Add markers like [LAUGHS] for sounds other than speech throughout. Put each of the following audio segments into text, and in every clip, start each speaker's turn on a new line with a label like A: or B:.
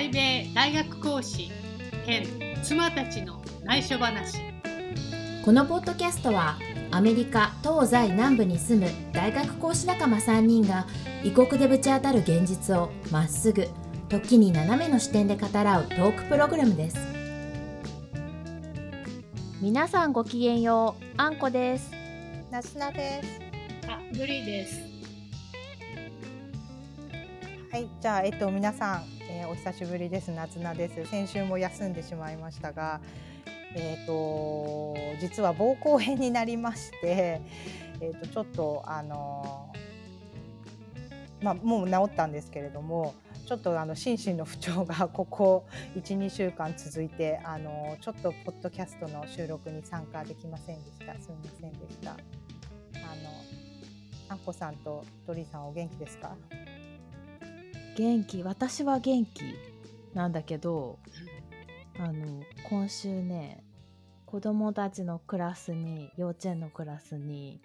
A: 在米大学講師兼妻たちの内緒話。
B: このポッドキャストはアメリカ東西南部に住む大学講師仲間3人が異国でぶち当たる現実をまっすぐ時に斜めの視点で語らうトークプログラムです。皆さんごきげんようあんこです。
C: なすなです。
A: あグリーです。
C: はい、じゃあ、えっと、皆さん、えーお久しぶりです。夏菜です。先週も休んでしまいましたが。えっと、実は膀胱炎になりまして。えっと、ちょっと、あのーまあ、もう治ったんですけれども。ちょっとあの心身の不調が [LAUGHS] ここ12週間続いてあのちょっとポッドキャストの収録に参加できませんでしたすみませんでしたあのあんこさんとドリーさんお元気ですか？
B: 元気私は元気なんだけどあの今週ね子供たちのクラスに幼稚園のクラスに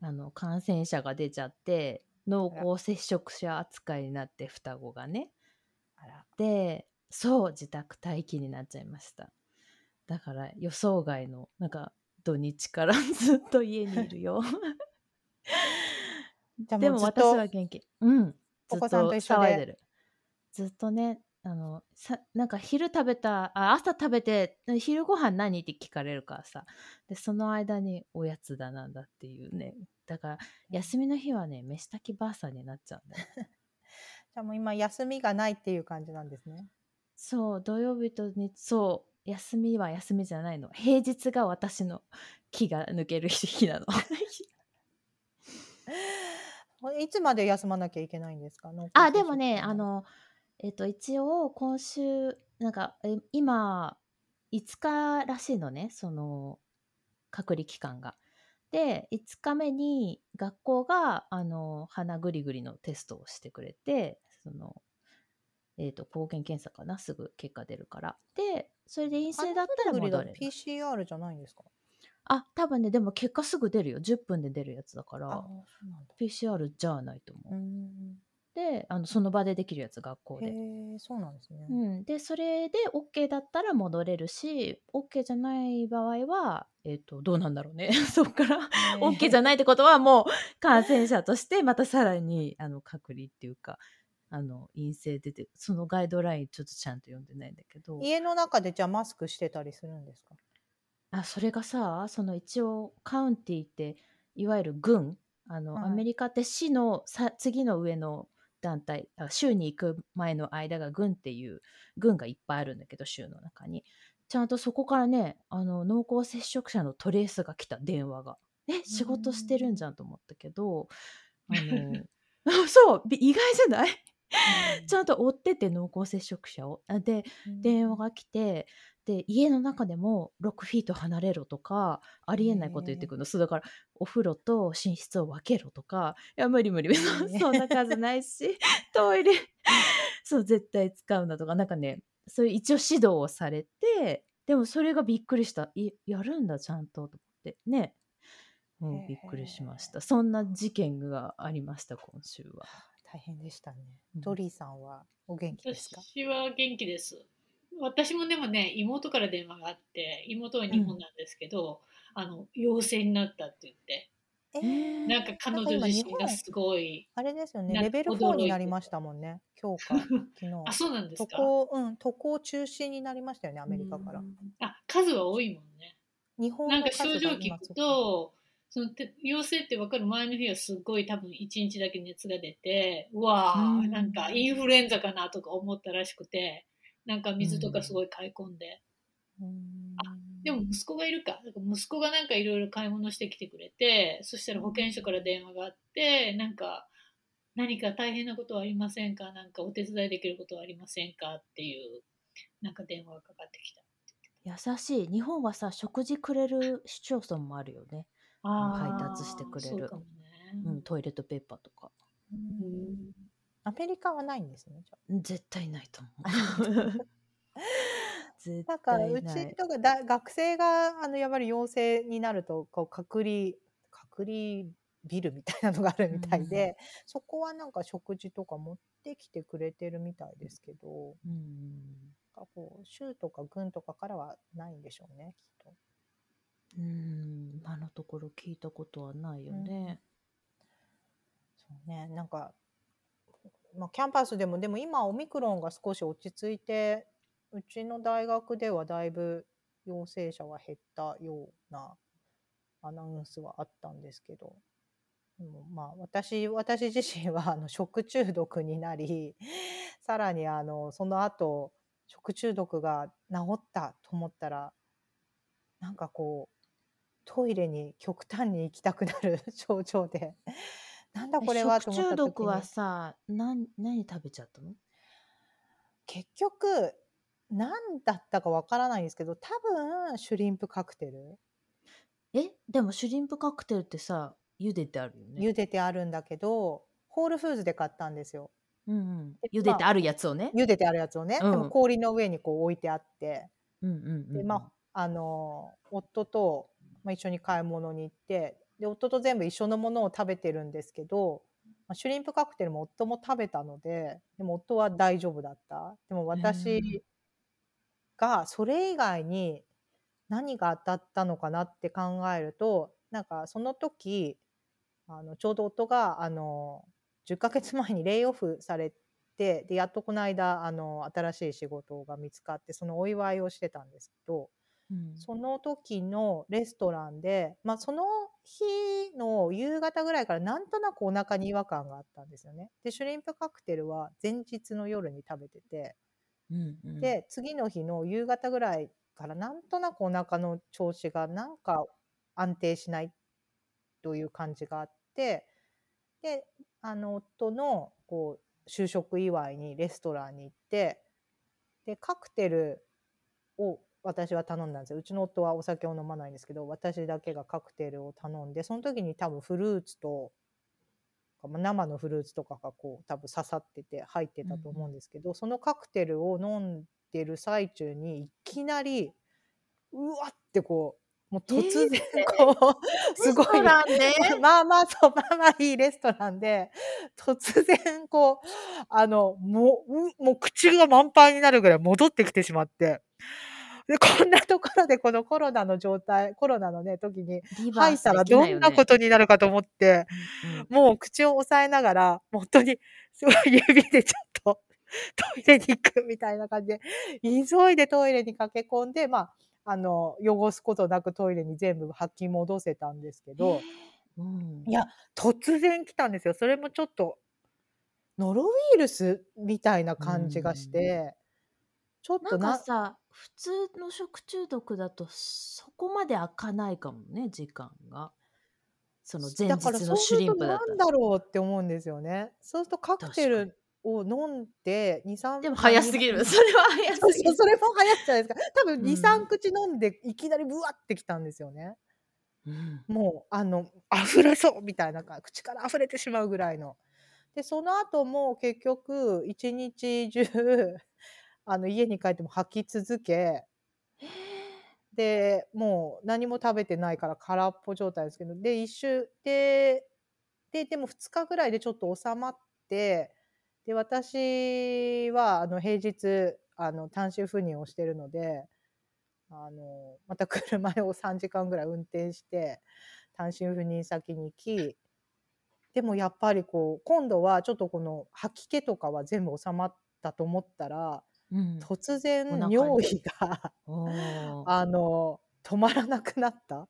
B: あの感染者が出ちゃって濃厚接触者扱いになって双子がね。でそう自宅待機になっちゃいました。だから予想外のなんか土日からずっと家にいるよ。[LAUGHS] でも私は元気。うん。ず
C: お
B: っ
C: 子さんと一緒で。
B: ずっとねあのさなんか昼食べたあ朝食べて昼ご飯何？って聞かれるからさ。でその間におやつだなんだっていうね。だから休みの日はね飯炊きばあさんになっちゃうんだよ。[LAUGHS]
C: じゃあもう今休みがないっていう感じなんですね。
B: そう土曜日と日そう休みは休みじゃないの。平日が私の気が抜ける日なの [LAUGHS]
C: いつまで休まなきゃいけないんですか？
B: あでもね
C: 者
B: あのえっと一応今週なんかえ今5日らしいのねその隔離期間が。で5日目に学校があの鼻ぐりぐりのテストをしてくれてその、えっと抗原検査かなすぐ結果出るから。でそれで陰性だったら戻れる。
C: PCR じゃないんですか？
B: あ多分ねでも結果すぐ出るよ10分で出るやつだか
C: あ
B: ら
C: そうなんだ。
B: PCR じゃないと思う。であのその場でできるやつ学校
C: へ
B: で。
C: え、そうなんですね。
B: うん、でそれで OK だったら戻れるし OK じゃない場合は、えっとどうなんだろうね [LAUGHS] そっから
C: ね
B: OK じゃないってことはもう感染者としてまたさらにあの隔離っていうかあの陰性出てそのガイドラインちょっとちゃんと読んでないんだけど
C: 家の中でじゃあマスクしてたりするんですか？
B: あそれがさその一応カウンティっていわゆる郡あの、
C: はい。
B: アメリカって市のさ次の上の団体あ州に行く前の間が郡っていう郡がいっぱいあるんだけど州の中に。ちゃんとそこからねあの濃厚接触者のトレースが来た電話が。え仕事してるんじゃんと思ったけどあの [LAUGHS] そうび意外じゃない？[LAUGHS] ちゃんと追ってて濃厚接触者を。あで電話が来てで家の中でも6フィート離れろとかありえないこと言ってくるの、そうだからお風呂と寝室を分けろとかいや無理無理そ
C: ね [LAUGHS]
B: そんな数ないし [LAUGHS] トイレ [LAUGHS] そう絶対使うなとかなんかねそういう一応指導をされてでもそれがびっくりした。いやるんだちゃんとと思ってね、うん、びっくりしました。そんな事件がありました今週は。
C: 大変でしたね。
B: うん。
C: ドリーさんはお元気ですか？
A: 私は元気です私もでもね妹から電話があって妹は日本なんですけど、あの陽性になったって言って。
C: え
B: ー。
A: なんか彼女自身がすごい
C: あれですよね。
A: な
C: レベル
A: 驚い
C: 4
A: て。
C: になりましたもんね。[LAUGHS] 今日か昨日。
A: あそうなんです
C: 渡
A: か
C: 航うん渡航中止になりましたよねアメリカから。
A: う。ん。あ数は多いもんね。
C: 日本
A: なんか症状聞く
C: と
A: とそのて陽性って分かる前の日はすごい多分1日だけ熱が出てうわー、
B: うん
A: なんかインフルエンザかなとか思ったらしくてなんか水とかすごい買い込んで、
C: うん。
A: でも息子がいるか。息子がなんかいろいろ買い物してきてくれてそしたら保健所から電話があってなんか何か大変なことはありませんか？なんかお手伝いできることはありませんか？っていうなんか電話がかかってきた。
B: 優しい。日本はさ食事くれる市町村もあるよね、配達してくれる。
A: そうかもね。
B: うん、トイレットペーパーとか。
A: うん
C: アメリカはないんですね。じゃあ
B: 絶対ないと思う [LAUGHS] 絶
C: なんかう
B: 対ない
C: ちとかだ学生があのやっぱり陽性になるとこう隔離隔離ビルみたいなのがあるみたいで、そこはなんか食事とか持ってきてくれてるみたいですけど、
B: うん
C: なんかこう州とか郡とかからはないんでしょうねきっと。
B: うん今のところ聞いたことはないよね。
C: そうね、なんか、まあ、キャンパスでもでも今オミクロンが少し落ち着いてうちの大学ではだいぶ陽性者は減ったようなアナウンスはあったんですけど。でもまあ私 [LAUGHS] 私自身は [LAUGHS] あの食中毒になり [LAUGHS] さらにあのその後食中毒が治ったと思ったらなんかこうトイレに極端に行きたくなる症状で。なんだ
B: え
C: これはと
B: 食
C: 思った時
B: 中毒は
C: に
B: さ何何食べちゃったの？
C: 結局何だったかわからないんですけど多分シュリンプカクテル。
B: えでもシュリンプカクテルってさ茹でてあるよね。
C: 茹でてあるんだけどホールフーズで買ったんですよ。
B: うんうん、
C: で
B: 茹でてあるやつをね。
C: 茹でてあるやつをね、
B: うん。
C: でも氷の上にこう置いてあって。
B: うんうんうんうん。
C: でまああの夫と、まあ、一緒に買い物に行ってで夫と全部一緒のものを食べてるんですけど、まあ、シュリンプカクテルも夫も食べたのででも夫は大丈夫だった。でも私がそれ以外に何が当たったのかなって考えるとなんかその時あのちょうど夫があの10ヶ月前にレイオフされてでやっとこの間あの新しい仕事が見つかってそのお祝いをしてたんですけど
B: うん。
C: その時のレストランで、まあ、その日の夕方ぐらいからなんとなくお腹に違和感があったんですよね。でシュリンプカクテルは前日の夜に食べてて。
B: うんうん。
C: で次の日の夕方ぐらいからなんとなくお腹の調子がなんか安定しないという感じがあって。であの夫のこう就職祝いにレストランに行って。でカクテルを私は頼んだんですよ。うちの夫はお酒を飲まないんですけど私だけがカクテルを頼んでその時に多分フルーツとまあ生のフルーツとかがこう多分刺さってて入ってたと思うんですけど、そのカクテルを飲んでる最中にいきなりうわってこうもう突然こう、[LAUGHS] すごいまあまあそうまあまあいいレストランで突然こうあのもううもう口が満杯になるぐらい戻ってきてしまってでこんなところでこのコロナの状態コロナのね時に
B: リバース
C: 吐いたら
B: できないよね。
C: どんなことになるかと思って、
B: うんうん。
C: もう口を押さえながら、本当にすごい指でちょっとトイレに行くみたいな感じで、急いでトイレに駆け込んで、まあ、あの、汚すことなくトイレに全部吐き戻せたんですけど、
B: うん。
C: いや、突然来たんですよ。それもちょっと、ノロウイルスみたいな感じがして、ちょっ
B: なん
C: とな。
B: かさ普通の食中毒だとそこまで開かないかもね時間が。その前
C: だから
B: 日の
C: そうすると
B: シュリンプだったら。
C: なんだろうって思うんですよね。そうするとカクテルを飲んで2、3
B: でも [LAUGHS] 早すぎる。それは早
C: そうそう、
B: すぎる
C: それも早いじゃないですか。多分
B: うん。
C: 2、3口飲んでいきなりブワってきたんですよね。
B: うん。
C: もう、あの、溢れそうみたいな口から溢れてしまうぐらいの。で、その後も結局、一日中、あの、家に帰っても吐き続け、で、もう何も食べてないから空っぽ状態ですけど、で、一週、で、で、でも2日ぐらいでちょっと収まって、で、私は、あの、平日、あの、単身赴任をしてるので、あの、また車を3時間ぐらい運転して、単身赴任先に行き、でもやっぱりこう、今度はちょっとこの吐き気とかは全部収まったと思ったら、
B: うん。
C: 突然尿意があの、止まらなくなった。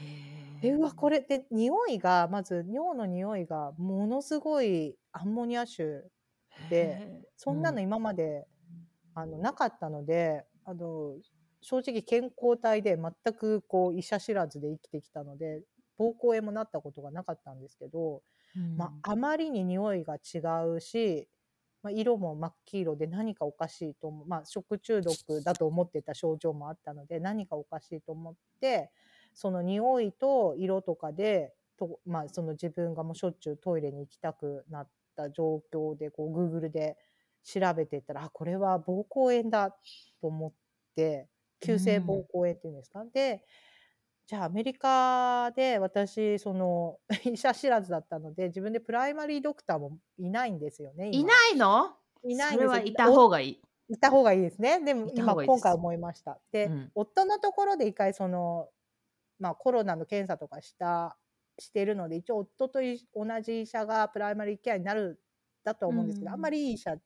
B: へ
C: で、うわ、こ
B: れ
C: れで、匂いが、まず尿の匂いがものすごいアンモニア臭で、そんなの今まで、あの、なかったので、あの、正直健康体で全くこう医者知らずで生きてきたので、膀胱炎もなったことがなかったんですけど、まあ、あまりに匂いが違うし、まあ、色も真っ黄色で何かおかしいと思う、まあ、食中毒だと思ってた症状もあったので何かおかしいと思ってその匂いと色とかでと、まあ、その自分がもうしょっちゅうトイレに行きたくなった状況でこう Google で調べていったらあこれは膀胱炎だと思って急性膀胱炎っていうんですか、でじゃあアメリカで私その [LAUGHS] 医者知らずだったので自分でプライマリードクターもいないんですよね今
B: いないの？
C: いないんですよ
B: それはいた方がいい。
C: いた方がいいですね。でも今今回思いました。で、
B: うん
C: 夫のところで一回その、まあ、コロナの検査とかしたしてるので一応夫とい同じ医者がプライマリーケアになるだとは思うんですけど、
B: うん
C: あんまりいい医者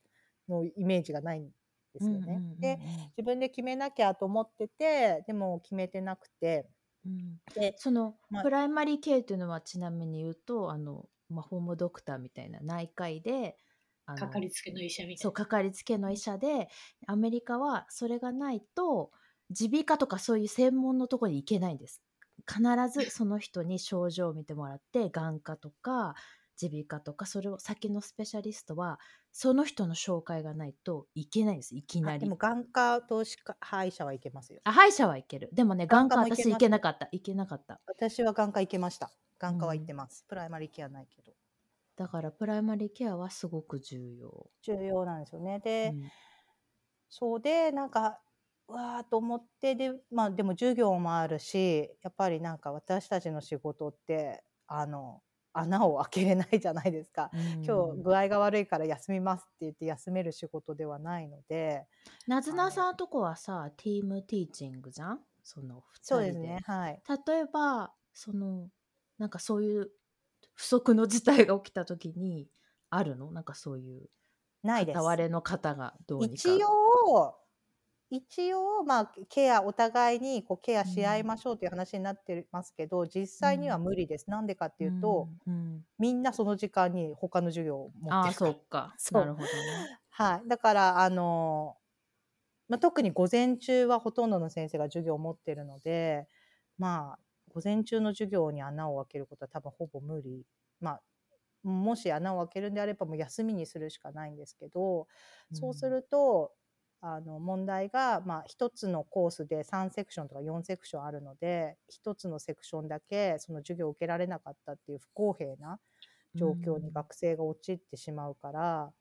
C: のイメージがないんですよね。で自分で決めなきゃと思っててでも決めてなくて
B: うん
C: で
B: その、
C: まあ
B: プライマリーケアというのはちなみに言うとあの、まあ、ホームドクターみたいな内科医で
A: かかりつけの医者みたいな。
B: そうかかりつけの医者でアメリカはそれがないと耳鼻科とかそういう専門のところに行けないんです必ずその人に症状を見てもらって眼科とか耳鼻科とかそれを先のスペシャリストはその人の紹介がないといけないんですいきなり
C: あでも眼科と歯科歯医者はいけますよ。
B: あ歯医者は行けるでもね眼科私行けなかった行けなかった
C: 私は眼科行けました。眼科は行ってます。プライマリーケアないけど。
B: だからプライマリーケアはすごく重要、
C: 重要なんですよね。で、
B: うん
C: そうでなんかうわーと思ってでまあでも授業もあるしやっぱりなんか私たちの仕事ってあの穴を開けれないじゃないですか。今日具合が悪いから休みますって言って休める仕事ではないので。
B: なずなさんとこはさティームティーチングじゃん？その2人
C: そうですね。はい。
B: 例えばそのなんかそういう不測の事態が起きた時にあるの？なんかそういう
C: ないです
B: 片割れの方がどうにか。
C: 一応一応まあケアお互いにこうケアし合いましょうという話になってますけど、実際には無理です。なんでかっていうと、みんなその時間に他の授業を持
B: ああ
C: ってるから。[LAUGHS]
B: そうか。なるほどね。
C: はい。だから、あの、まあ、特に午前中はほとんどの先生が授業を持ってるので、まあ、午前中の授業に穴を開けることは多分ほぼ無理。まあ、もし穴を開けるんであればもう休みにするしかないんですけど、そうすると、あの問題が、まあ、1つのコースで3セクションとか4セクションあるので1つのセクションだけその授業を受けられなかったっていう不公平な状況に学生が陥ってしまうから、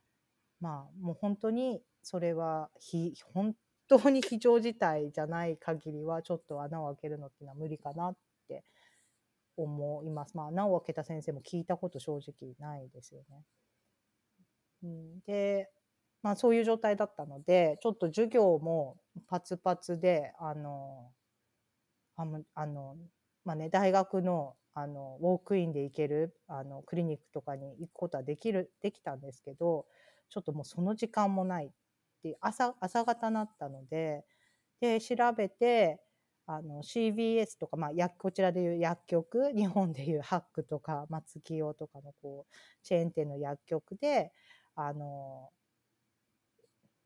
C: まあもう本当にそれは非本当に非常事態じゃない限りはちょっと穴を開けるのっていうのは無理かなって思います。まあ穴を開けた先生も聞いたこと正直ないですよね。うん、で、まあそういう状態だったのでちょっと授業もパツパツであのあのまあね、大学のあのウォークインで行けるあのクリニックとかに行くことはできるできたんですけどちょっともうその時間もないって朝朝方なったのでで調べてあの CVS とか、まあ、薬こちらでいう薬局日本でいうハックとか松清とかのこうチェーン店の薬局であの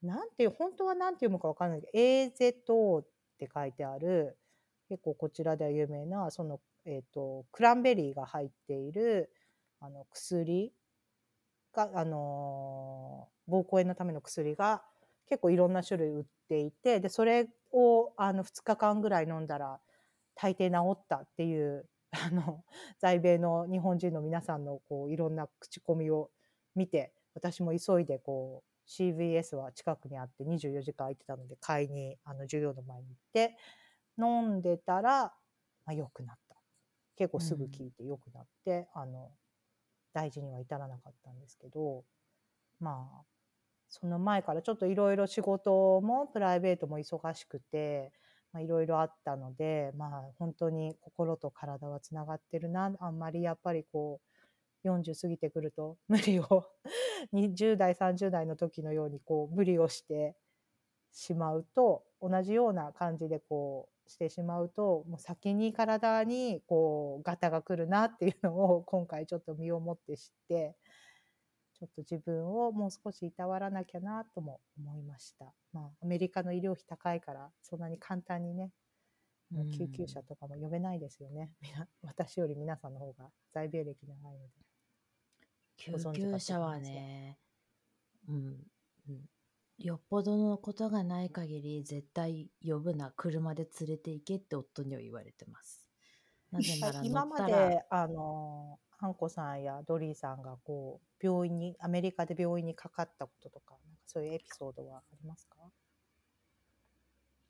C: なんていう本当はなんて読むかわかんないけど AZO って書いてある結構こちらでは有名なその、えー、とクランベリーが入っているあの薬が、あのー膀胱炎のための薬が結構いろんな種類売っていてでそれをあの2日間ぐらい飲んだら大抵治ったっていう [LAUGHS] あの在米の日本人の皆さんのこういろんな口コミを見て私も急いでこう CVS は近くにあって24時間空いてたので買いにあの授業の前に行って飲んでたら、まあ、良くなった。結構すぐ効いて良くなって、あの大事には至らなかったんですけどまあその前からちょっといろいろ仕事もプライベートも忙しくていろいろあったのでまあ本当に心と体はつながってるな。あんまりやっぱりこう40過ぎてくると [LAUGHS] 無理を20代30代の時のようにこう無理をしてしまうと同じような感じでこうしてしまうともう先に体にこうガタが来るなっていうのを今回ちょっと身をもって知ってちょっと自分をもう少しいたわらなきゃなとも思いました。まあ、アメリカの医療費高いからそんなに簡単にね救急車とかも呼べないですよね。私より皆さんの方が在米歴長いので。
B: 救急車はね、うん、うん、よっぽどのことがない限り絶対呼ぶな車で連れて行けって夫には言われてます。なぜなら乗
C: 今まであのハンコさんやドリーさんがこう病院にアメリカで病院にかかったこととかなんかそういうエピソードはありますか？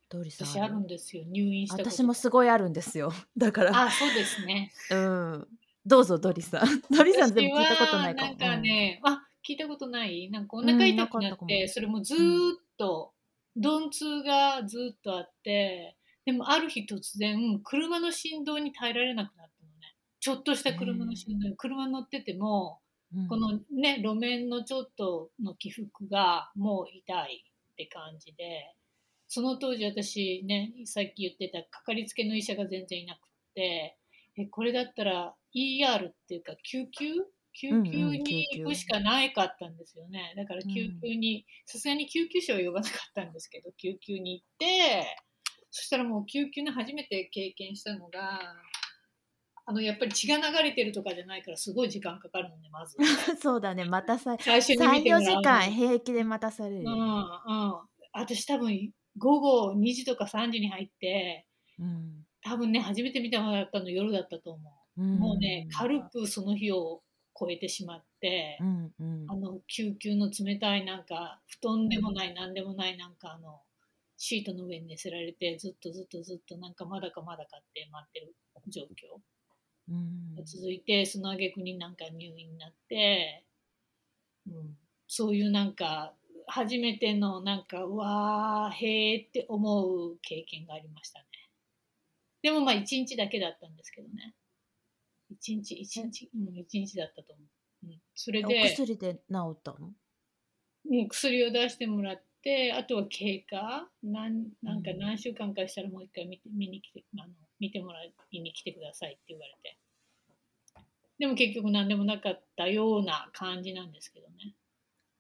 B: どドリさん。
A: 私あるんですよ。入院したこと。
B: 私もすごいあるんですよ。だから。
A: あそうですね。
B: うんどうぞドリさん。[LAUGHS] ドリさんでも聞いたことないかも。
A: なんかね、あ聞いたことない。なんかお腹痛くなっ
B: うん
A: それもずーっと、鈍痛がずーっとあってでもある日突然車の振動に耐えられなくなったのね。ちょっとした車の振動に車乗ってても、
B: うん。
A: このね路面のちょっとの起伏がもう痛いって感じでその当時私ねさっき言ってたかかりつけの医者が全然いなくってえこれだったら ER っていうか救急救
B: うんうん
A: 急に行くしかないかったんですよね、だから救急にさすがに救急車は呼ばなかったんですけど救急に行ってそしたらもう救急の初めて経験したのがあのやっぱり血が流れてるとかじゃないからすごい時間かかるのねまず。[LAUGHS]
B: そうだねまたさ
A: 最初に見ても
B: 34時
A: らうの。
B: 間平気で待たされる。よ、
A: うんうん。私多分午後2時とか3時に入って
B: うん
A: 多分ね初めて見てもらったの夜だったと思う、
B: うん。
A: もうね軽くその日を超えてしまって、
B: うんうん。
A: あの救急の冷たいなんか布団でもない何でもないなんかあのシートの上に寝せられてずっとずっとずっとなんかまだかまだかって待ってる状況。
B: うん。
A: が続いてその挙句になんか入院になって、うん、そういうなんか初めてのなんかうわーへーって思う経験がありましたねでもまあ一日だけだったんですけどね。一日一日。うん一日だったと思う、うん、それ
B: お
A: で
B: 薬で治ったの？
A: うん、薬を出してもらってあとは経過。なんなんか
B: うん。
A: 何週間かしたらもう一回見て見に来てあの見てもらいに来てくださいって言われて。でも結局何でもなかったような感じなんですけどね。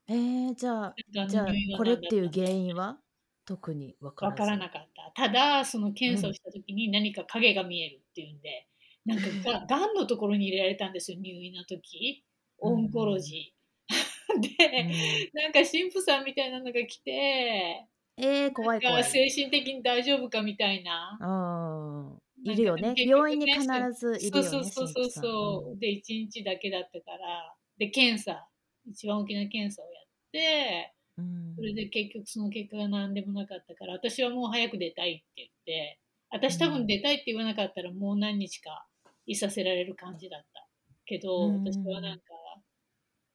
B: えー、じゃあじゃあこれっていう原因は？特に分から
A: からなかったただその検査をした時に何か影が見えるっていうんで、なんかががん。のところに入れられたんですよ入院の時。オンコロジー、[LAUGHS] で、なんか神父さんみたいなのが来て
B: えー、怖い怖い
A: なんか精神的に大丈夫かみたいな。
B: うんいるよね。
A: なんか結局
B: 病院に必ずいるよね
A: そうそうそうそう、で1日だけだったから。で検査。一番大きな検査をやって
B: うん。
A: それで結局その結果が何でもなかったから私はもう早く出たいって言って私多分出たいって言わなかったらもう何日かいさせられる感じだった。けど、
B: うん。
A: 私はなんか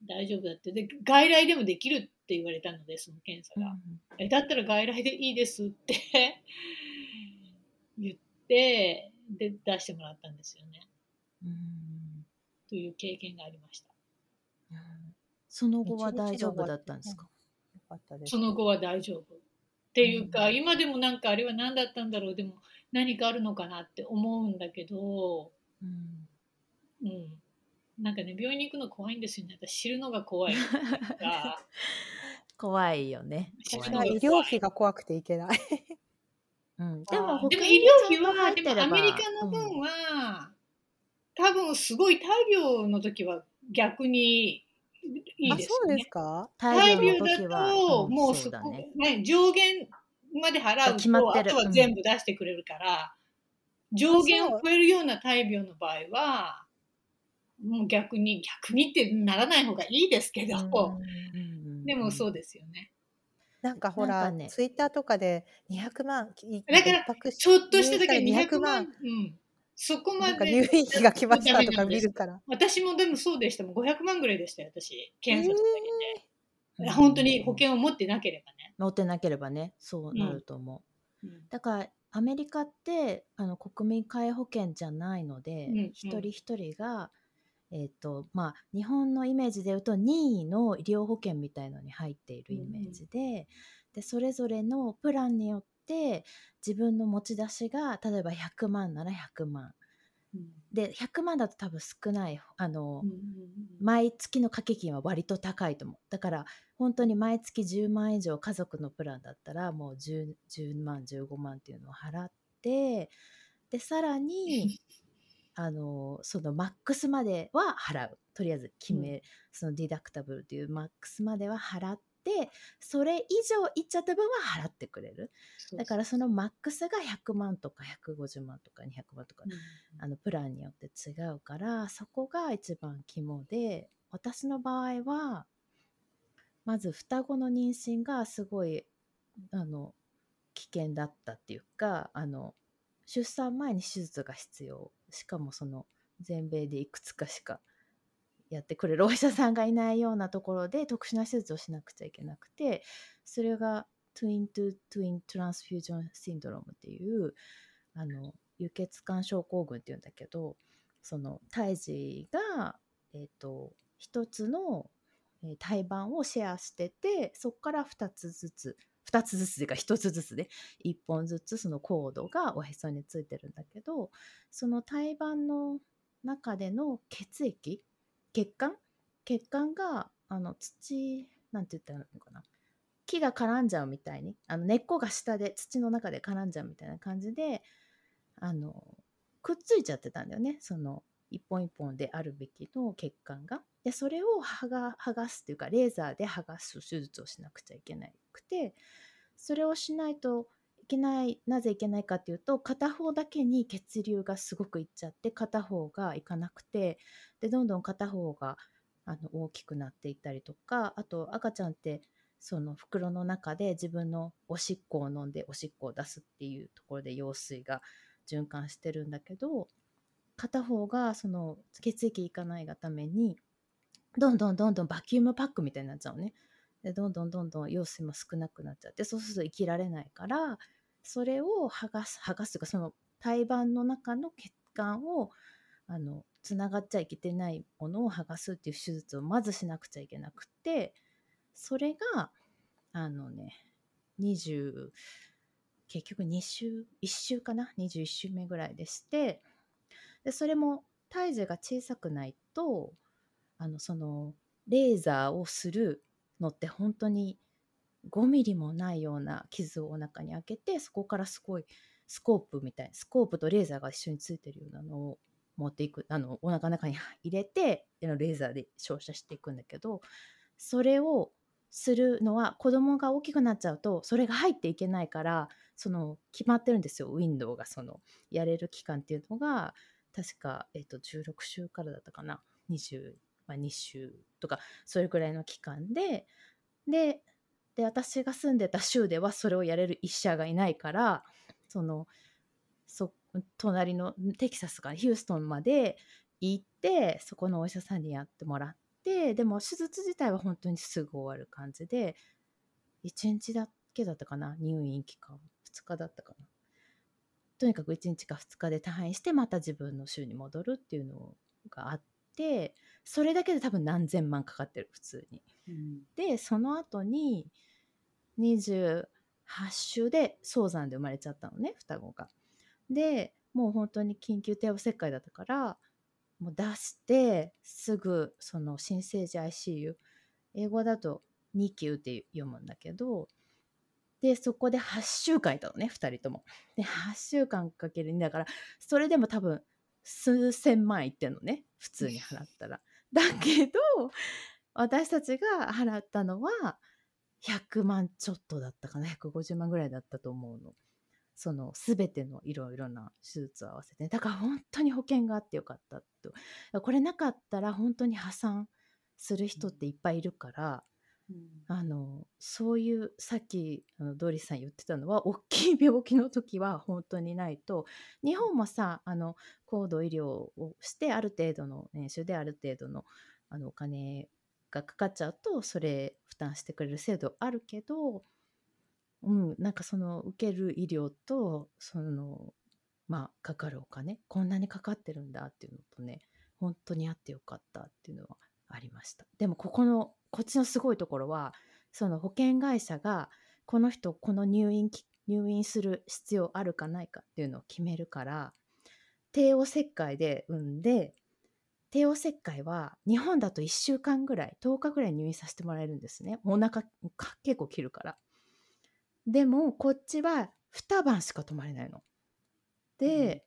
A: 大丈夫だって。で外来でもできるって言われたのでその検査が、えだったら外来でいいですって。[LAUGHS] 言ってで出してもらったんですよね。
B: うん。
A: という経験がありました。
B: うんその後は大丈夫だったんですか？
C: よかったです。
A: その後は大丈夫っていうか、今でもなんかあれは何だったんだろうでも何かあるのかなって思うんだけど
B: うん。
A: うん。なんかね病院に行くの怖いんですよね。私知るのが怖い。
B: 怖いよね。
C: 医療費が怖くていけない。
B: うん、でも
A: でも医療費はでもアメリカの分は、多分すごい大病の時は逆にいい
C: あ、
A: です
C: そうですか？
B: 大
A: 大
B: 病
A: だ
B: 時は、
A: と、
B: うん
A: もうそこ、
B: ね。
A: ね、上限まで払う
B: 決まってる。
A: とあとは全部出してくれるから、上限を超えるような大病の場合はもう逆に逆にってならない方がいいですけど、
B: うん
A: でもそうですよね。
C: なんかほら、
B: ね。
C: ツイッターとかで200万、い
A: だからちょっとしただけ
C: 入院したら
A: 200万、うん、そこまで
C: 入院費が来ましたとか見るから。
A: 私もでもそうでした。もん500万ぐらいでしたよ私。検査しただけで、
B: うん
A: 本当に保険を持ってなければね、
B: 持ってなければね。そうなると思う、
A: うん。
B: だからアメリカってあの国民皆保険じゃないので、
A: うんうん。
B: 一人一人が、えっとまあ、日本のイメージで言うと任意の医療保険みたいのに入っているイメージで,、でそれぞれのプランによって自分の持ち出しが例えば100万なら100万。
A: うん。
B: で100万だと多分少ないあの、
A: うんうん
B: 毎月の掛け金は割と高いと思う。だから本当に毎月10万以上家族のプランだったらもう 10, 10万15万っていうのを払ってでさらに [LAUGHS] あのそのマックスまでは払う。とりあえず決め、
A: う
B: そのディダクタブルというマックスまでは払ってそれ以上いっちゃった分は払ってくれる。だからそのマックスが100万とか150万とか200万とか
A: うん。
B: あのプランによって違うからそこが一番肝で私の場合はまず双子の妊娠がすごいあの危険だったっていうかあの出産前に手術が必要。しかもその全米でいくつかしかやってくれるお医者さんがいないようなところで特殊な手術をしなくちゃいけなくてそれが twin to twin transfusion syndrome っていうあの輸血管症候群っていうんだけどその胎児が、えーと、1つの、胎盤をシェアしててそこから2つずつ2つずつでか1つずつで1本ずつそのコードがおへそについてるんだけどその胎盤の中での血液血管？血管があの土なんて言ったらいいのかな？木が絡んじゃうみたいにあの根っこが下で土の中で絡んじゃうみたいな感じであのくっついちゃってたんだよね。その一本一本であるべきの血管が。でそれを剥が剥がすっていうかレーザーで剥がす手術をしなくちゃいけなくてそれをしないとけないなぜいけないかっていうと片方だけに血流がすごくいっちゃって片方がいかなくてでどんどん片方があの大きくなっていったりとかあと赤ちゃんってその袋の中で自分のおしっこを飲んでおしっこを出すっていうところで羊水が循環してるんだけど片方がその血液いかないがためにどんどんどんどんバキュームパックみたいになっちゃうね。でどんどんどんどん羊水も少なくなっちゃってそうすると生きられないからそれを剥がす剥がすというかその胎盤の中の血管をあのつながっちゃいけてないものを剥がすっていう手術をまずしなくちゃいけなくてそれがあのね20結局2週1週かな？21週目ぐらいでしてでそれも胎児が小さくないとあのそのレーザーをするのって本当に5ミリもないような傷をお腹に開けてそこからすごいスコープみたいなスコープとレーザーが一緒についてるようなのを持っていくあのお腹の中に [LAUGHS] 入れてレーザーで照射していくんだけどそれをするのは子供が大きくなっちゃうとそれが入っていけないからその決まってるんですよ。ウィンドウがそのやれる期間っていうのが確か、えー、と16週からだったかな。20、まあ、週とかそれくらいの期間ででで私が住んでた州ではそれをやれる医者がいないからそのそ隣のテキサスかヒューストンまで行ってそこのお医者さんにやってもらってでも手術自体は本当にすぐ終わる感じで1日だけだったかな入院期間2日だったかなとにかく1日か2日で退院してまた自分の州に戻るっていうのがあってそれだけで多分何千万かかってる普通に。うん、でその後に28週で早産で生まれちゃったのね双子が。でもう本当に緊急帝王切開だったからもう出してすぐその新生児 ICU 英語だと NICU って読むんだけどでそこで8週間いたのね2人とも。で8週間かける2だからそれでも多分数千万いってんのね普通に払ったら。だけど私たちが払ったのは100万ちょっとだったかな150万ぐらいだったと思うの。その全てのいろいろな手術を合わせてだから本当に保険があってよかったと。これなかったら本当に破産する人っていっぱいいるから、うん、あのそういうさっきあのドリさん言ってたのは大きい病気の時は本当にないと。日本もさあの高度医療をしてある程度の年収である程度のあのお金がかかっちゃうとそれ負担してくれる制度あるけどうん、なんかその受ける医療とそのまあかかるお金こんなにかかってるんだっていうのとね本当にあってよかったっていうのはありました。でもここのこっちのすごいところはその保険会社がこの人この入院入院する必要あるかないかっていうのを決めるから帝王切開で産んで帝王切開は日本だと1週間ぐらい10日ぐらい入院させてもらえるんですねお腹結構切るからでもこっちは2晩しか泊まれないの。で、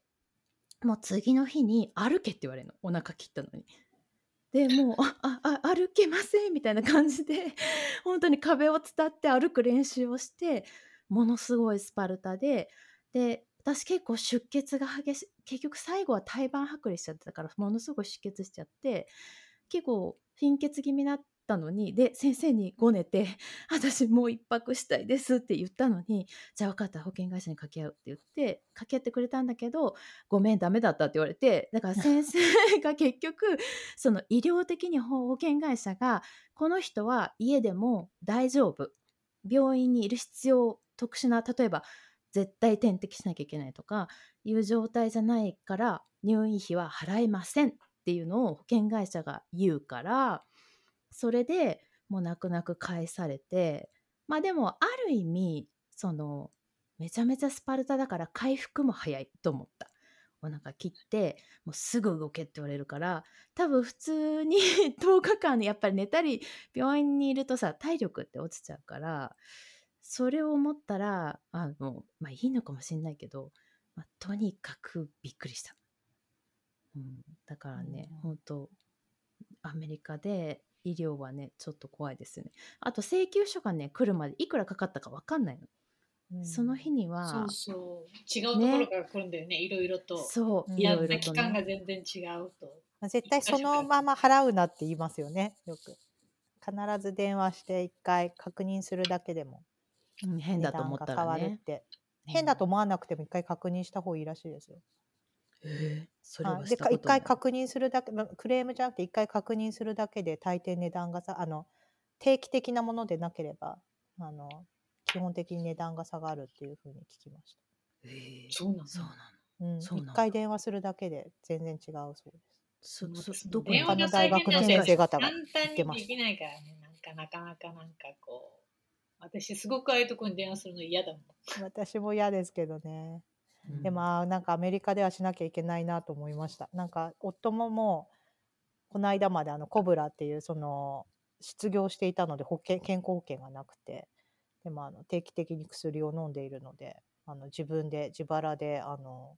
B: うん、もう次の日に歩けって言われるのお腹切ったのに。でもうああ歩けませんみたいな感じで本当に壁を伝って歩く練習をしてものすごいスパルタでで私結構出血が激しい結局最後は胎盤剥離しちゃってたからものすごい出血しちゃって結構貧血気味なたのにで先生にごねて「私もう一泊したいです」って言ったのに「じゃあ分かった保険会社に掛け合う」って言って掛け合ってくれたんだけど「ごめんダメだった」って言われてだから先生 [LAUGHS] が結局その医療的に保保険会社がこの人は家でも大丈夫。病院にいる必要特殊な例えば絶対点滴しなきゃいけないとかいう状態じゃないから入院費は払えませんっていうのを保険会社が言うからそれでもう泣く泣く返されてまあでもある意味そのめちゃめちゃスパルタだから回復も早いと思った。お腹切ってもうすぐ動けって言われるから多分普通に [LAUGHS] 10日間やっぱり寝たり病院にいるとさ体力って落ちちゃうからそれを思ったらあのまあいいのかもしれないけど、まあ、とにかくびっくりした。うん、だからね、
C: うん
B: 本当アメリカで医療はねちょっと怖いですよね。あと請求書がね来るまでいくらかかったか分かんないの。
C: うん。
B: その日には
A: そうそう。違うところから来るんだよねいろいろと。
B: そう
C: うん。
A: や
B: いろいろと
A: った期間が
B: ね。
A: 全然違うと。
C: まあ絶対そのまま払うなって言いますよねよく。必ず電話して一回確認するだけでも
B: うん変だと思ったら
C: 値段が変わるっ
B: ね。
C: て。変だと思わなくても一回確認した方がいいらしいですよ。
B: えーそれ
C: は一回。確認するだけまあクレームじゃなくて一回確認するだけで大抵値段がさあの定期的なものでなければあの基本的に値段が下がるっていうふうに聞きまし
B: えー
A: そうなの
B: そうなの。
C: ん、一回電話するだけで全然違うそうです。
B: そそどこに
A: 電話が
C: 他の大学の先生方が
A: 簡単にできないからね。なんかなかなかなんかこう私すごくああいうところに電話するの嫌だもん
C: 私も嫌ですけどね。
B: うん
C: でもなんかアメリカではしなきゃいけないなと思いました。なんか夫ももうこの間まであのコブラっていうその失業していたので保険健康保険がなくてでもあの定期的に薬を飲んでいるのであの自分で自腹であの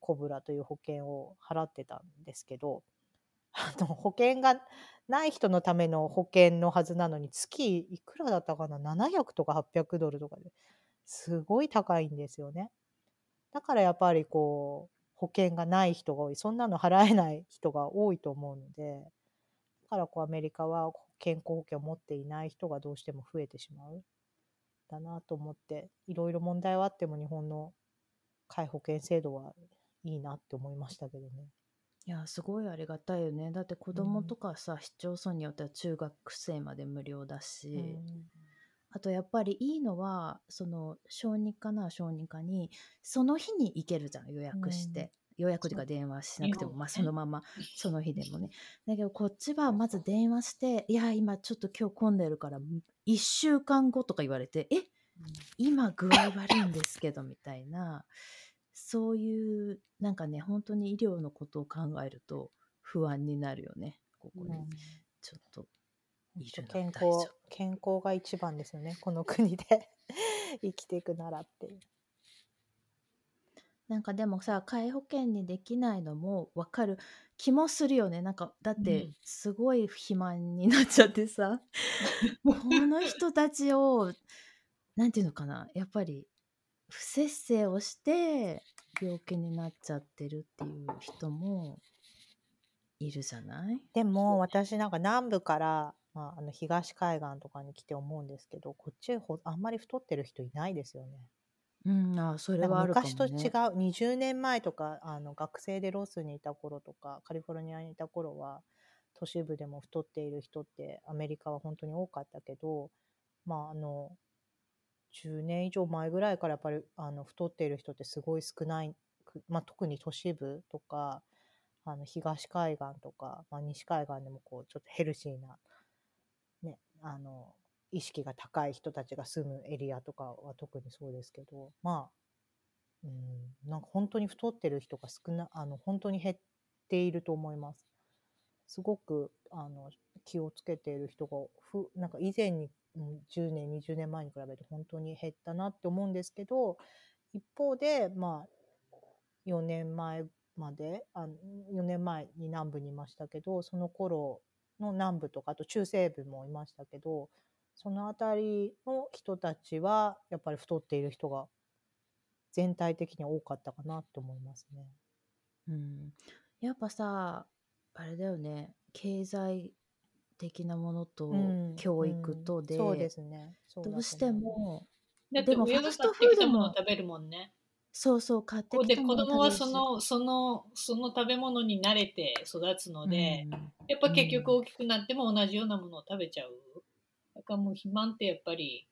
C: コブラという保険を払ってたんですけどあの保険がない人のための保険のはずなのに月いくらだったかな700とか800ドルとかですごい高いんですよね。だからやっぱりこう保険がない人が多いそんなの払えない人が多いと思うのでだからこうアメリカは健康保険を持っていない人がどうしても増えてしまうだなと思っていろいろ問題はあっても日本の皆保険制度はいいなって思いましたけどね。
B: いやすごいありがたいよね。だって子供とかさ、市町村によっては中学生まで無料だし、あとやっぱりいいのはその小児科な小児科にその日に行けるじゃん予約して、予約というか電話しなくても、まあ、そのまま [LAUGHS] その日でもね。だけどこっちはまず電話して「いや今ちょっと今日混んでるから1週間後」とか言われて「え今具合悪いんですけど」みたいなそういうなんかね本当に医療のことを考えると不安になるよねここに。
C: うん。
B: ちょっといるの
C: 健康健康が一番ですよねこの国で [LAUGHS] 生きていくならっていう。
B: なんかでもさ皆保険にできないのも分かる気もするよね。なんかだって
A: うん。
B: すごい肥満になっちゃってさ、[LAUGHS] この人たちをなんていうのかなやっぱり不摂生をして病気になっちゃってるっていう人もいるじゃない？
C: でも私なんか南部から、まあ、あの東海岸とかに来て思うんですけどこっちほあんまり太ってる人いないですよね。
B: うんあそれはあるかもね。
C: 昔と違う20年前とかあの学生でロスにいた頃とかカリフォルニアにいた頃は都市部でも太っている人ってアメリカは本当に多かったけどまああの10年以上前ぐらいからやっぱりあの太っている人ってすごい少ない、まあ、特に都市部とかあの東海岸とか、まあ、西海岸でもこうちょっとヘルシーな、ね、あの意識が高い人たちが住むエリアとかは特にそうですけどまあうんなんか本当に太ってる人が少なあの本当に減っていると思います。すごくあの気をつけている人がふなんか以前に10年20年前に比べて本当に減ったなって思うんですけど一方でまあ4年前まであ4年前に南部にいましたけどその頃の南部とかあと中西部もいましたけどその辺りの人たちはやっぱり太っている人が全体的に多かったかなと思いますね。
B: うん、やっぱさあれだよね経済的なものと
C: うん
B: 教育とで、
C: うんそうですね。
B: どうしても
A: だって
B: でもファストフードも
A: ものを食べるもんね。
B: そうそう買って
A: こうで
B: きたもの
A: 子供はそのそのその食べ物に慣れて育つので、
B: うん
A: やっぱ結局大きくなっても同じようなものを食べちゃう。だからもう肥満ってやっぱり、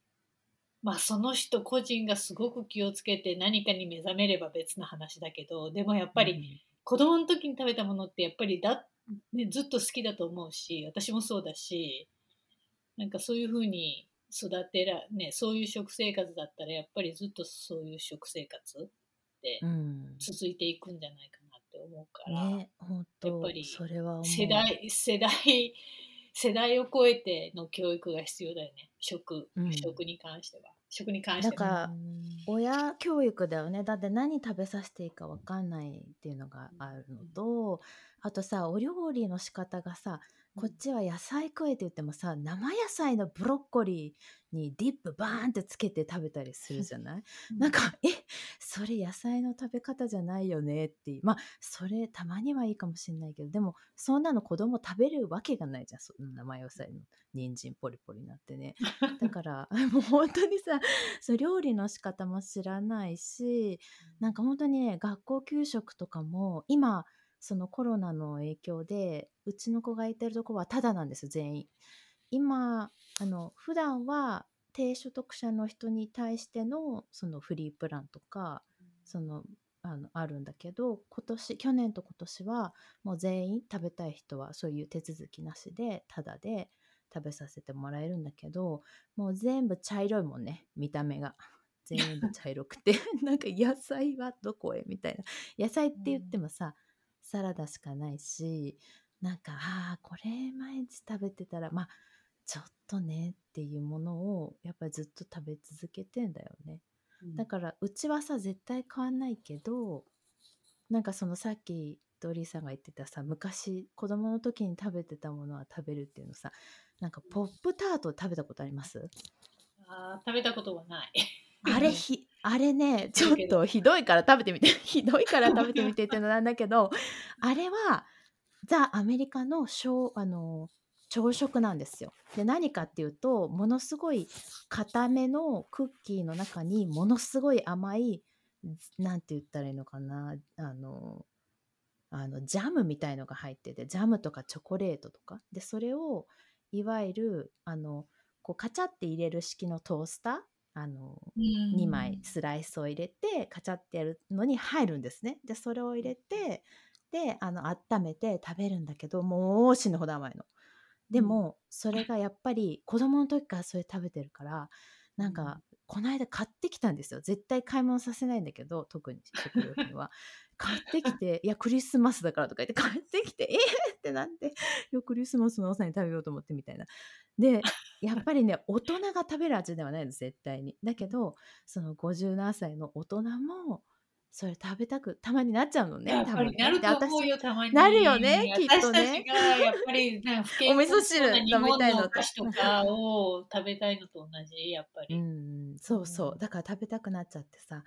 A: まあその人個人がすごく気をつけて何かに目覚めれば別の話だけど、でもやっぱり子供の時に食べたものってやっぱりだ、ね、ずっと好きだと思うし、私もそうだし、なんかそういうふうに育てら、ね、そういう食生活だったらやっぱりずっとそういう食生活って
B: うん。
A: 続いていくんじゃないかなって思うから、
B: ね本
A: や
B: 当
A: っぱり
B: それは思う。
A: 世代世代世代を超えての教育が必要だよね。食、
B: うん。
A: 食に関しては食に関しては
B: だか親教育だよね。だって何食べさせていいか分かんないっていうのがあるのとあとさお料理の仕方がさこっちは野菜食えって言ってもさ生野菜のブロッコリーにディップバーンってつけて食べたりするじゃない？[LAUGHS] なんかえそれ野菜の食べ方じゃないよねってまあそれたまにはいいかもしれないけどでもそんなの子供食べるわけがないじゃんそんな生野菜の人参ポリポリになってね。だから [LAUGHS] もう本当にさそう料理の仕方も知らないしなんか本当にね学校給食とかも今そのコロナの影響でうちの子がいてるとこはタダなんです全員。今あの普段は低所得者の人に対してのそのフリープランとかそのあのあるんだけど今年去年と今年はもう全員食べたい人はそういう手続きなしでタダで食べさせてもらえるんだけどもう全部茶色いもんね見た目が。全部茶色くて。[LAUGHS] なんか野菜はどこへ？みたいな。野菜って言ってもさ、サラダしかないしなんかああこれ毎日食べてたらまあちょっとねっていうものをやっぱりずっと食べ続けてんだよね。だからうちはさ絶対変わんないけどなんかそのさっきドリーさんが言ってたさ昔子供の時に食べてたものは食べるっていうのさなんかポップタート食べたことあります？
A: あー食べたことがない。[LAUGHS]
B: あれひあれねちょっとひどいから食べてみて [LAUGHS] ひどいから食べてみてってのなんだけど [LAUGHS] あれはザ・アメリカの小あの朝食なんですよ。で何かっていうとものすごい固めのクッキーの中にものすごい甘いなんて言ったらいいのかなあのあのジャムみたいのが入っててジャムとかチョコレートとかでそれをいわゆるあのこうカチャって入れる式のトースターあの2枚スライスを入れてカチャってやるのに入るんですね。でそれを入れてであの温めて食べるんだけどもう死ぬほど甘いの。でも、それがやっぱり子供の時からそれ食べてるからなんか、この間買ってきたんですよ。絶対買い物させないんだけど特に食料品は買ってきていやクリスマスだからとか言って買ってきてえー、ってなっていやクリスマスの朝に食べようと思ってみたいな。でやっぱりね大人が食べる味ではないです絶対に。だけどその57歳の大人もそれ食べたくたまになっちゃうのね
A: やっぱりなると思うよ、たまに。
B: なるよねきっとね
A: 私たちがやっぱりなんか不健
B: お味噌汁飲みたいのと。
A: かを食べたいのと同じ、やっぱ
B: う
A: り。
B: んそうそう。
A: うん。
B: だから食べたくなっちゃってさ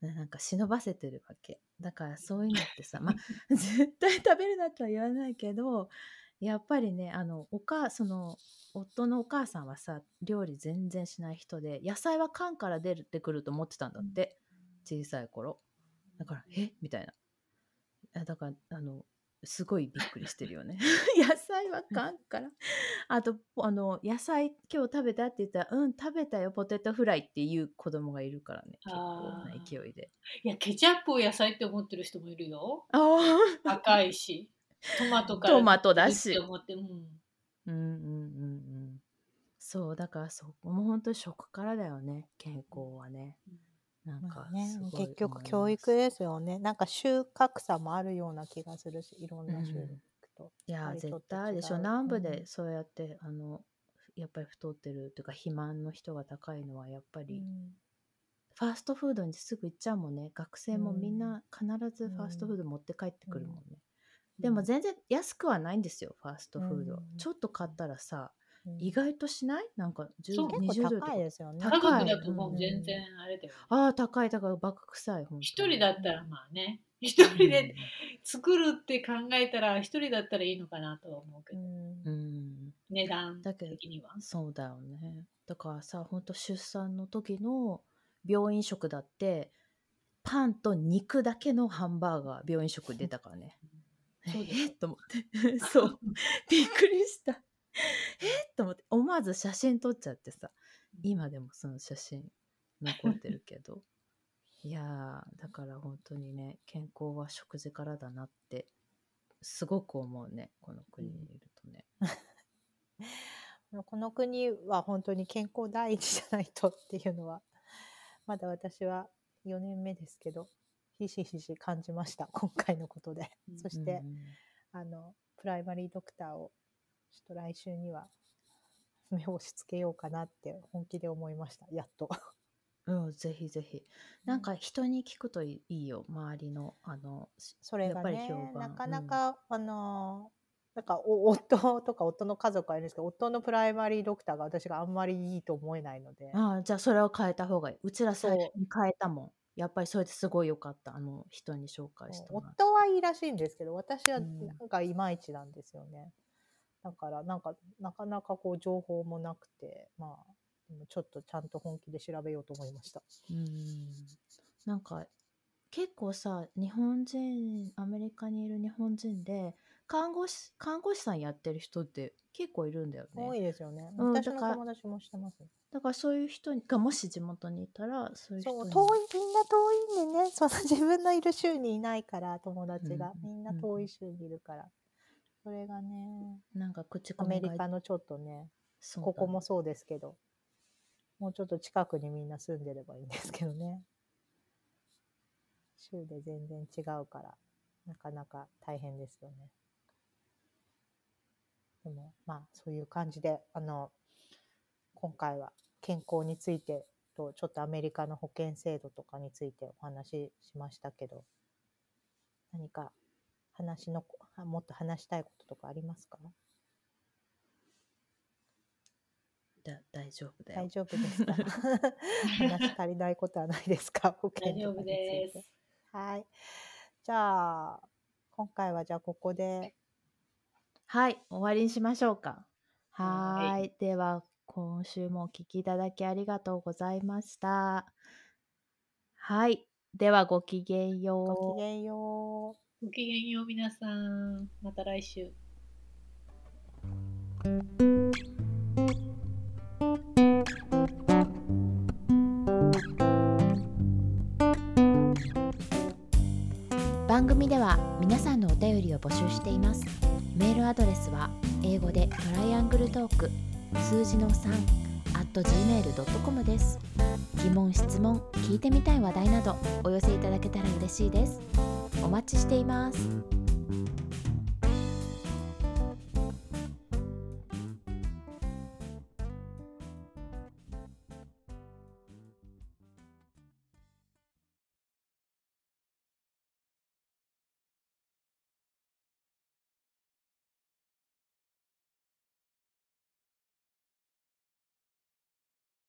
B: ななんか忍ばせてるわけ。だからそういうのってさまあ [LAUGHS] [LAUGHS] 絶対食べるなとは言わないけどやっぱりねあのおかその夫のお母さんはさ料理全然しない人で野菜は缶から出てくると思ってたんだって、小さい頃。だからえ？みたいな。あだからあのすごいびっくりしてるよね。[LAUGHS] 野菜は缶から。[LAUGHS] あとあの野菜今日食べたって言ったらうん食べたよポテトフライっていう子供がいるからね結構な勢いで。
A: いや、ケチャップを野菜って思ってる人もいるよ。
B: あ
A: 赤 [LAUGHS] いし。トマトから
B: トマトだし。
A: 思って、うん。
B: うんうんうんうん。そうだからそこも本当に食からだよね健康はねなん
C: ま
B: か
C: あね
B: すごい
C: 結局
B: 思います
C: 教育ですよね。なんか収穫差もあるような気がするし、いろんな種類
B: うん
C: と。
B: いや
C: 割と
B: 絶対あるでしょ南部
C: う。ん
B: でそうやって、あのやっぱり太ってるというか肥満の人が高いのはやっぱり、ファーストフードにすぐ行っちゃうもんね。学生もみんな必ずファーストフード持って帰ってくるもんね、でも全然安くはないんですよファーストフード、
C: うん。
B: ちょっと買ったらさ
C: うん
B: 意外としない？なんか10
A: そう
C: 結
B: 20ドルとか。
C: 構高いですよね。
B: 高い。
A: 家族だともう全然あれだよ、ね。
B: ああ高い。高いバカ臭い本当に。
A: 一人だったらまあね、一人で作るって考えたら一人だったらいいのかなとは思うけど、
C: うん。
B: うん、うん
A: 値段
B: だけど
A: 的には。
B: そうだよね。だからさほんと出産の時の病院食だってパンと肉だけのハンバーガー病院食出たからね。
A: そうです
B: え？っと思って。[LAUGHS] そう。びっくりしたえ？っと思って思わず写真撮っちゃってさ今でもその写真残ってるけど。いやーだから本当にね健康は食事からだなってすごく思うねこの国にいるとね。[LAUGHS]
C: この国は本当に健康第一じゃないとっていうのはまだ私は4年目ですけどひしひし感じました今回のことで、
A: うん
C: そして、
B: うん。
C: あのプライマリードクターをちょっと来週には目を押し付けようかなって本気で思いましたやっと。
B: うん、ぜひぜひ。なんか人に聞くといいよ、周りの、あの、し
C: それが
B: やっぱり
C: ね
B: 評判
C: なかなか、あのなんかお夫とか夫の家族はいるんですけど夫のプライマリードクターが私があんまりいいと思えないので
B: ああ、じゃあそれを変えた方がいい。うちら
C: そう
B: 最初に変えたもん。やっぱりそれですごい良かった。あの人に紹介してもらって。
C: 夫はいいらしいんですけど私は
B: うん
C: なんかいまいちなんですよね、だからなんかなかなかこう情報もなくてまあでもちょっとちゃんと本気で調べようと思いました。
B: うん。なんか、結構さ、日本人、アメリカにいる日本人で、看護師、看護師さんやってる人って結構いるんだよね。
C: 多いですよね。
B: うん
C: 私の
B: だから
C: 友達もしてます。
B: だからそういう人がもし地元にいたら、そういう人に。
C: そう遠いみんな遠いんでね。その自分のいる州にいないから友達が、
B: うん
C: みんな遠い州にいるから、それがね
B: なんか口
C: アメ
B: コミが
C: リカのちょっとね
B: そうだ。
C: ここもそうですけどもうちょっと近くにみんな住んでればいいんですけどね。州で全然違うからなかなか大変ですよね。でもまあそういう感じであの今回は健康についてとちょっとアメリカの保険制度とかについてお話ししましたけど何か話のあもっと話したいこととかありますか？
B: だ大丈夫だよ
C: 大。丈夫ですか？[LAUGHS] 話足りないことはないですか？[LAUGHS] 保険
A: 大丈夫で
C: て
A: す。
C: はい。じゃあ、今回はじゃあここで、
B: はい、終わりにしましょうか。はい。では、今週もお聞きいただきありがとうございました。はい。では、ごきげんよう。
C: ごきげんよう。
A: ごきげんよう皆さん。また来週。
B: 番組では皆さんのお便りを募集していますメールアドレスは英語でトライアングルトーク数字の3 at gmail.com です疑問質問聞いてみたい話題などお寄せいただけたら嬉しいですお待ちしています。